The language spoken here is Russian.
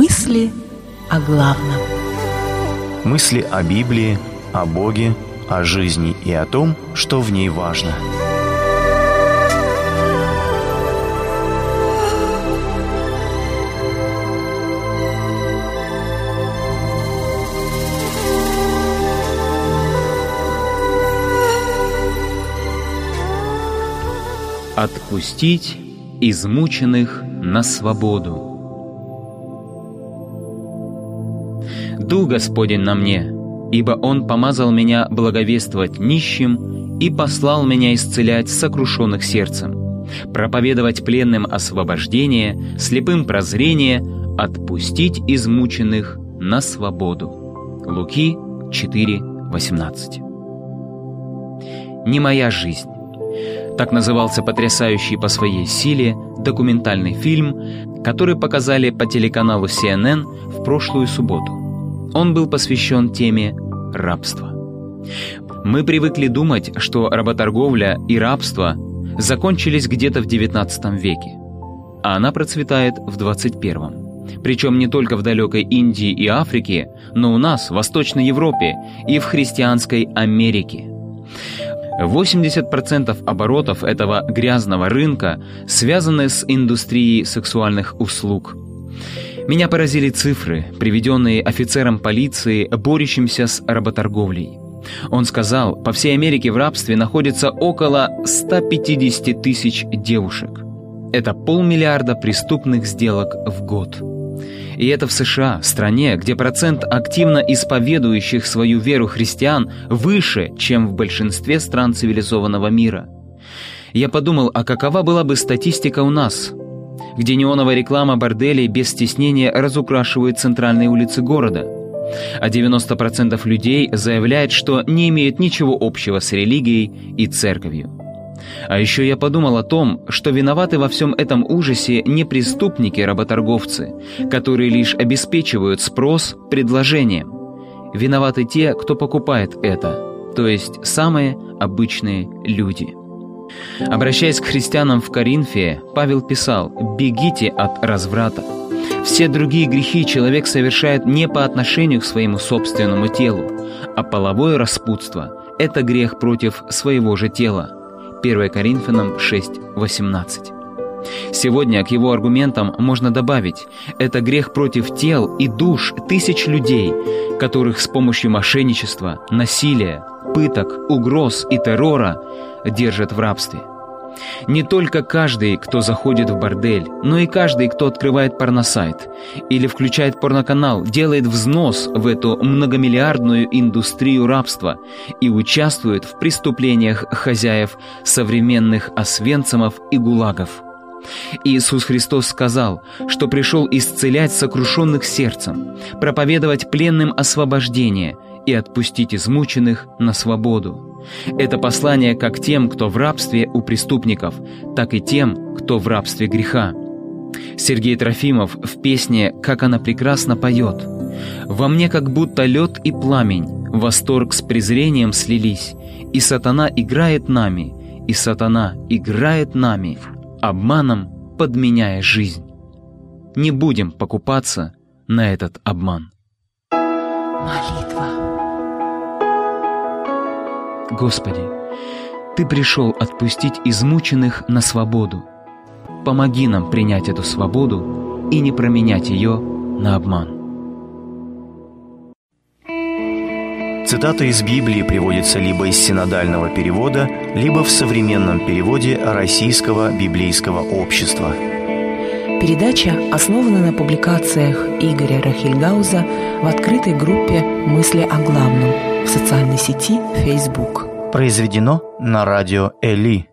Мысли о главном. Мысли о Библии, о Боге, о жизни и о том, что в ней важно. Отпустить измученных на свободу. Дух Господень на мне, ибо Он помазал меня благовествовать нищим и послал меня исцелять сокрушенных сердцем, проповедовать пленным освобождение, слепым прозрение, отпустить измученных на свободу. Луки 4:18. Не моя жизнь. Так назывался потрясающий по своей силе документальный фильм, который показали по телеканалу CNN в прошлую субботу. Он был посвящен теме рабства. Мы привыкли думать, что работорговля и рабство закончились где-то в XIX веке, а она процветает в 21 причем не только в далекой Индии и Африке, но у нас, в Восточной Европе и в христианской Америке. 80% оборотов этого грязного рынка связаны с индустрией сексуальных услуг – меня поразили цифры, приведенные офицером полиции, борющимся с работорговлей. Он сказал, по всей Америке в рабстве находится около 150 тысяч девушек. Это полмиллиарда преступных сделок в год. И это в США, стране, где процент активно исповедующих свою веру христиан выше, чем в большинстве стран цивилизованного мира. Я подумал, а какова была бы статистика у нас, где неоновая реклама борделей без стеснения разукрашивает центральные улицы города. А 90% людей заявляет, что не имеют ничего общего с религией и церковью. А еще я подумал о том, что виноваты во всем этом ужасе не преступники-работорговцы, которые лишь обеспечивают спрос предложением. Виноваты те, кто покупает это, то есть самые обычные люди. Обращаясь к христианам в Коринфе, Павел писал «Бегите от разврата». Все другие грехи человек совершает не по отношению к своему собственному телу, а половое распутство – это грех против своего же тела. 1 Коринфянам 6:18. Сегодня к его аргументам можно добавить – это грех против тел и душ тысяч людей, которых с помощью мошенничества, насилия, пыток, угроз и террора держат в рабстве. Не только каждый, кто заходит в бордель, но и каждый, кто открывает порносайт или включает порноканал, делает взнос в эту многомиллиардную индустрию рабства и участвует в преступлениях хозяев современных освенцимов и гулагов. Иисус Христос сказал, что пришел исцелять сокрушенных сердцем, проповедовать пленным освобождение и отпустить измученных на свободу. Это послание как тем, кто в рабстве у преступников, так и тем, кто в рабстве греха. Сергей Трофимов в песне «Как она прекрасно поет». «Во мне как будто лед и пламень, восторг с презрением слились, и сатана играет нами, и сатана играет нами, обманом подменяя жизнь. Не будем покупаться на этот обман». Молитва. Господи, Ты пришел отпустить измученных на свободу. Помоги нам принять эту свободу и не променять ее на обман. Цитата из Библии приводится либо из синодального перевода, либо в современном переводе Российского библейского общества. Передача основана на публикациях Игоря Рахильгауза в открытой группе «Мысли о главном» в социальной сети Facebook. Произведено на радио Эли.